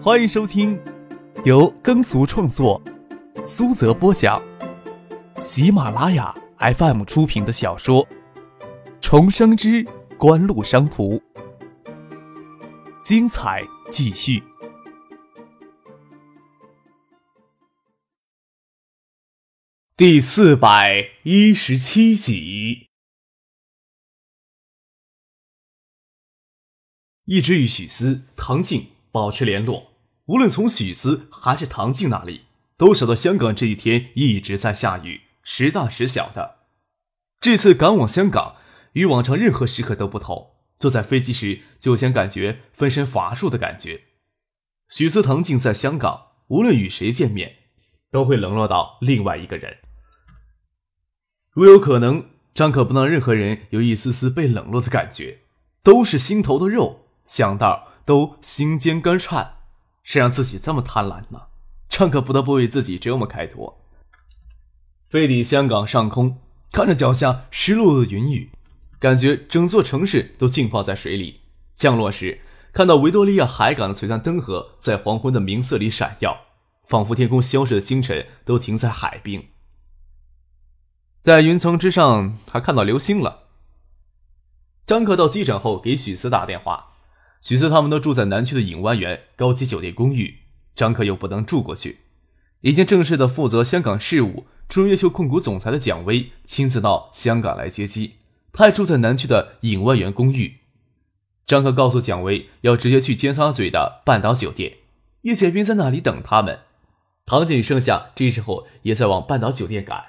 欢迎收听由耕俗创作、苏泽播讲、喜马拉雅 FM 出品的小说《重生之官路商途》，精彩继续，第四百一十七集。一直与许思、唐静保持联络，无论从许思还是唐静那里，都晓得香港这一天一直在下雨，时大时小的。这次赶往香港，与往常任何时刻都不同。坐在飞机时，就先感觉分身乏术的感觉。许思、唐静在香港，无论与谁见面，都会冷落到另外一个人。如有可能，张可不能让任何人有一丝丝被冷落的感觉，都是心头的肉。想到都心尖肝颤，谁让自己这么贪婪呢？张可不得不为自己折磨开脱。飞抵香港上空，看着脚下湿漉漉的云雨，感觉整座城市都浸泡在水里。降落时，看到维多利亚海港的璀璨灯河在黄昏的明色里闪耀，仿佛天空消失的星辰都停在海滨。在云层之上，他看到流星了。张可到机场后，给许思打电话。许思他们都住在南区的影湾园高级酒店公寓，张克又不能住过去。已经正式的负责香港事务、春越秀控股总裁的蒋威亲自到香港来接机，他还住在南区的影湾园公寓。张克告诉蒋威要直接去尖沙咀的半岛酒店，叶剑兵在那里等他们。唐景剩下这时候也在往半岛酒店赶。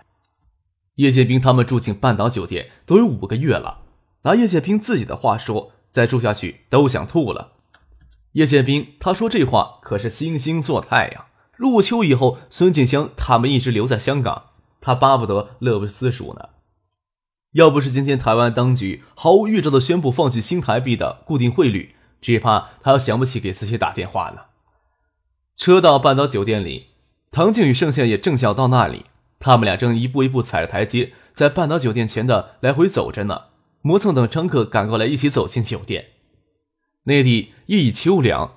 叶剑兵他们住进半岛酒店都有五个月了，拿叶剑兵自己的话说。再住下去都想吐了。叶剑兵他说这话可是惺惺作态呀。入秋以后，孙静香他们一直留在香港，他巴不得乐不思蜀呢。要不是今天台湾当局毫无预兆的宣布放弃新台币的固定汇率，只怕他要想不起给自己打电话呢。车到半岛酒店里，唐静与盛夏也正巧到那里，他们俩正一步一步踩着台阶，在半岛酒店前的来回走着呢。磨蹭等张克赶过来，一起走进酒店。内地夜已秋凉，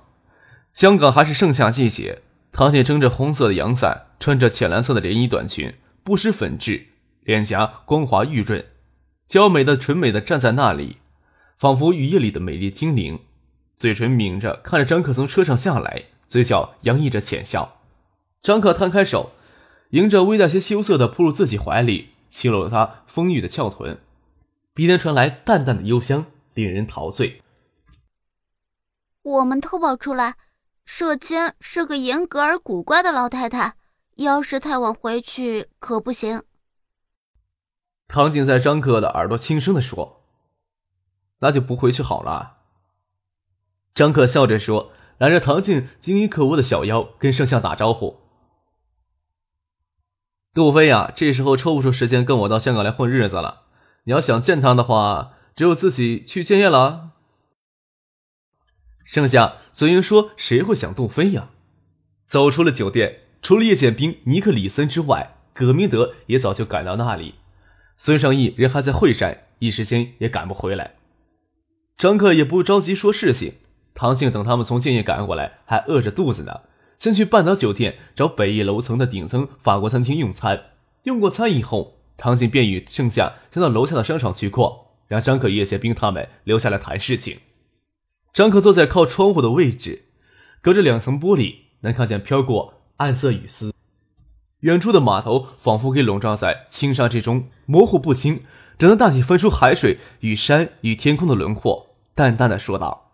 香港还是盛夏季节。唐姐撑着红色的阳伞，穿着浅蓝色的连衣短裙，不施粉质，脸颊光滑玉润，娇美的纯美的站在那里，仿佛雨夜里的美丽精灵。嘴唇抿着，看着张克从车上下来，嘴角洋溢着浅笑。张克摊开手，迎着微带些羞涩的扑入自己怀里，亲搂了她丰腴的翘臀。鼻尖传来淡淡的幽香，令人陶醉。我们偷跑出来，舍监是个严格而古怪的老太太，要是太晚回去可不行。唐静在张克的耳朵轻声的说：“那就不回去好了。”张克笑着说，揽着唐静晶莹可恶的小腰，跟盛夏打招呼：“杜飞呀，这时候抽不出时间跟我到香港来混日子了。”你要想见他的话，只有自己去见叶了。剩下孙英说：“谁会想动飞呀？”走出了酒店，除了叶剑兵、尼克·里森之外，葛明德也早就赶到那里。孙尚义人还在会山，一时间也赶不回来。张克也不着急说事情。唐静等他们从建业赶过来，还饿着肚子呢，先去半岛酒店找北翼楼层的顶层法国餐厅用餐。用过餐以后。唐静便与盛夏先到楼下的商场去逛，让张可、叶宪兵他们留下来谈事情。张可坐在靠窗户的位置，隔着两层玻璃能看见飘过暗色雨丝，远处的码头仿佛给笼罩在轻纱之中，模糊不清，只能大体分出海水与山与天空的轮廓。淡淡的说道：“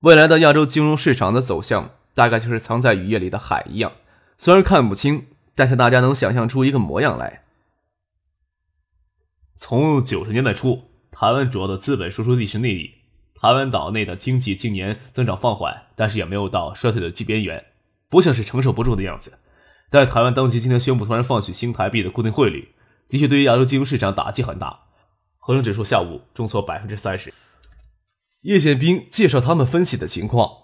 未来的亚洲金融市场的走向，大概就是藏在雨夜里的海一样，虽然看不清。”但是大家能想象出一个模样来。从九十年代初，台湾主要的资本输出地是内地，台湾岛内的经济近年增长放缓，但是也没有到衰退的极边缘，不像是承受不住的样子。但是台湾当局今天宣布突然放弃新台币的固定汇率，的确对于亚洲金融市场打击很大。恒生指数下午重挫百分之三十。叶宪兵介绍他们分析的情况。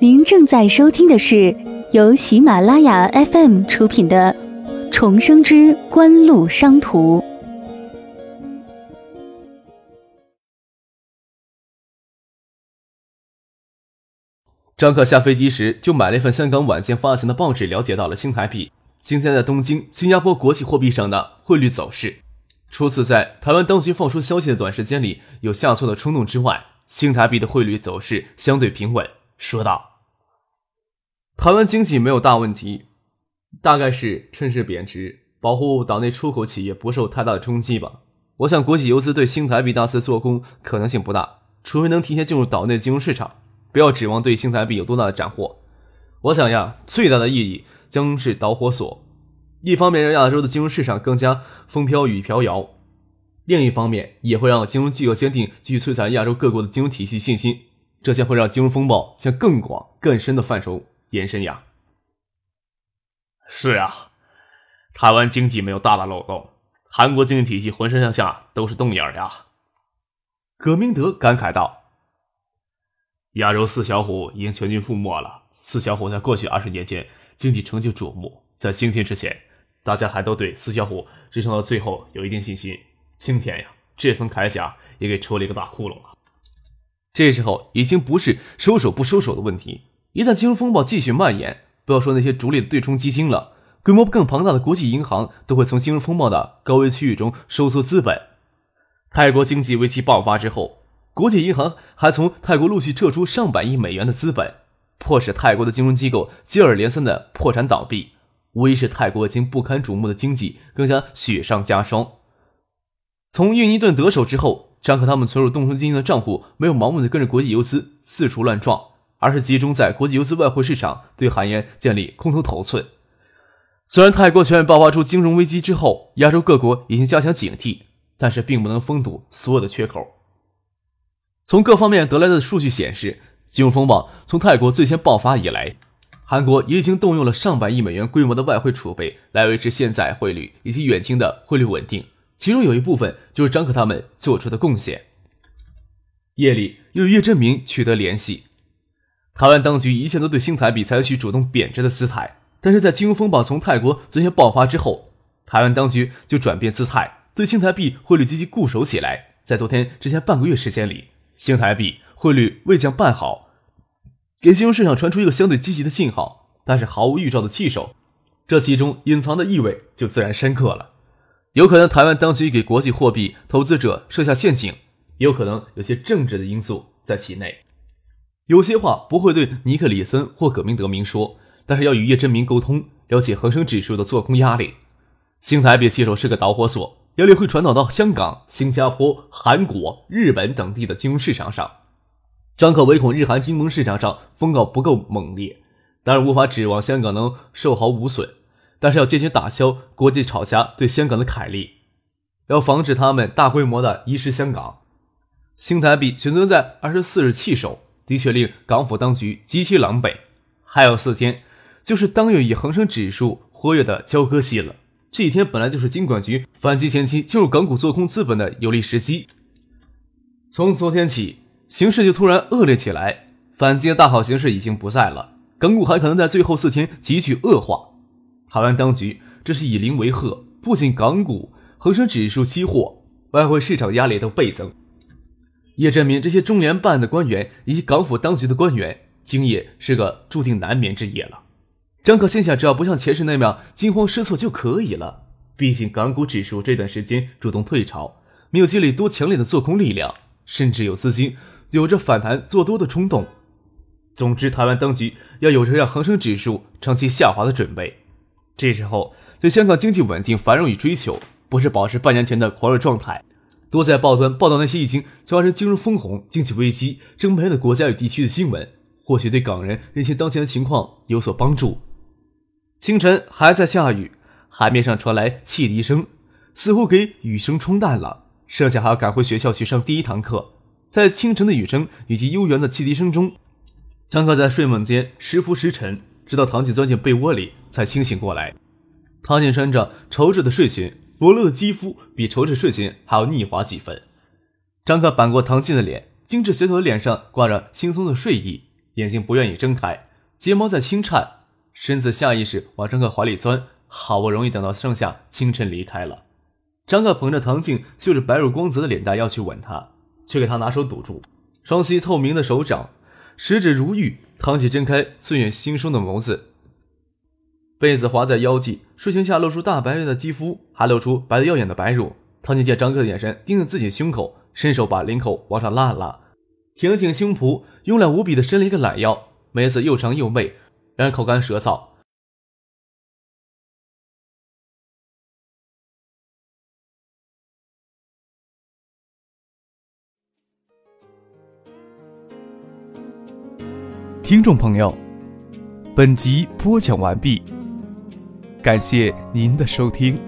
您正在收听的是由喜马拉雅 fm 出品的重生之官路商途。张可下飞机时就买了一份香港晚间发行的报纸了解到了新台币。今天在东京新加坡国际货币上的汇率走势。除此在台湾当局放出消息的短时间里有下挫的冲动之外新台币的汇率走势相对平稳。说道：“台湾经济没有大问题，大概是趁势贬值，保护岛内出口企业不受太大的冲击吧。我想国际游资对新台币大肆做空可能性不大，除非能提前进入岛内金融市场。不要指望对新台币有多大的斩获。我想呀，最大的意义将是导火索。一方面让亚洲的金融市场更加风飘雨飘摇，另一方面也会让金融机构坚定继续摧残亚洲各国的金融体系信心。”这将会让金融风暴向更广、更深的范畴延伸呀。是啊，台湾经济没有大的漏洞，韩国经济体系浑身上下都是洞眼呀。葛明德感慨道：“亚洲四小虎已经全军覆没了。四小虎在过去二十年间经济成就瞩目，在今天之前，大家还都对四小虎支撑到最后有一定信心。今天呀，这层铠甲也给戳了一个大窟窿了。”这时候已经不是收手不收手的问题。一旦金融风暴继续蔓延，不要说那些逐利的对冲基金了，规模更庞大的国际银行都会从金融风暴的高危区域中收缩资本。泰国经济危机爆发之后，国际银行还从泰国陆续撤出上百亿美元的资本，迫使泰国的金融机构接二连三的破产倒闭，无疑是泰国已经不堪瞩目的经济更加雪上加霜。从印尼盾得手之后。张克他们存入东升基金的账户没有盲目的跟着国际游资四处乱撞，而是集中在国际游资外汇市场对韩元建立空头头寸。虽然泰国全面爆发出金融危机之后，亚洲各国已经加强警惕，但是并不能封堵所有的缺口。从各方面得来的数据显示，金融风暴从泰国最先爆发以来，韩国也已经动用了上百亿美元规模的外汇储备来维持现在汇率以及远期的汇率稳定。其中有一部分就是张克他们做出的贡献。夜里又与叶振明取得联系，台湾当局一向都对新台币采取主动贬值的姿态，但是在金融风暴从泰国最先爆发之后，台湾当局就转变姿态，对新台币汇率积极固守起来。在昨天之前半个月时间里，新台币汇率未降半毫，给金融市场传出一个相对积极的信号，但是毫无预兆的弃守，这其中隐藏的意味就自然深刻了。有可能台湾当局给国际货币投资者设下陷阱，也有可能有些政治的因素在其内。有些话不会对尼克里森或葛明德明说，但是要与叶真明沟通，了解恒生指数的做空压力。新台币携手是个导火索，压力会传导到香港、新加坡、韩国、日本等地的金融市场上。张克唯恐日韩金融市场上风暴不够猛烈，当然无法指望香港能受毫无损。但是要坚决打消国际炒家对香港的凯利，要防止他们大规模的遗失香港。新台币选择在二十四日弃守，的确令港府当局极其狼狈。还有四天，就是当月以恒生指数活跃的交割期了。这一天本来就是金管局反击前期进入港股做空资本的有利时机。从昨天起，形势就突然恶劣起来，反击的大好形势已经不在了，港股还可能在最后四天急剧恶化。台湾当局这是以零为贺，不仅港股、恒生指数、期货、外汇市场压力都倍增。也证明这些中联办的官员以及港府当局的官员，今夜是个注定难眠之夜了。张可心想，只要不像前世那样惊慌失措就可以了。毕竟港股指数这段时间主动退潮，没有积累多强烈的做空力量，甚至有资金有着反弹做多的冲动。总之，台湾当局要有着让恒生指数长期下滑的准备。这时候，对香港经济稳定繁荣与追求，不是保持半年前的狂热状态，多在报端报道那些已经发生金融风红、经济危机、正赔的国家与地区的新闻，或许对港人认清当前的情况有所帮助。清晨还在下雨，海面上传来汽笛声，似乎给雨声冲淡了。剩下还要赶回学校去上第一堂课，在清晨的雨声以及悠远的汽笛声中，张克在睡梦间时浮时沉。直到唐锦钻进被窝里，才清醒过来。唐锦穿着绸质的睡裙，裸露的肌肤比绸质睡裙还要腻滑几分。张克扳过唐静的脸，精致小巧的脸上挂着轻松的睡意，眼睛不愿意睁开，睫毛在轻颤，身子下意识往张克怀里钻。好不容易等到盛夏清晨离开了，张克捧着唐静绣着白乳光泽的脸蛋要去吻她，却给她拿手堵住，双膝透明的手掌，十指如玉。唐琪睁开醉眼惺忪的眸子，被子滑在腰际，睡裙下露出大白嫩的肌肤，还露出白的耀眼的白乳。唐琪见张哥的眼神盯着自己胸口，伸手把领口往上拉了拉，挺了挺胸脯，慵懒无比的伸了一个懒腰，眉子又长又媚，让人口干舌燥。听众朋友，本集播讲完毕，感谢您的收听。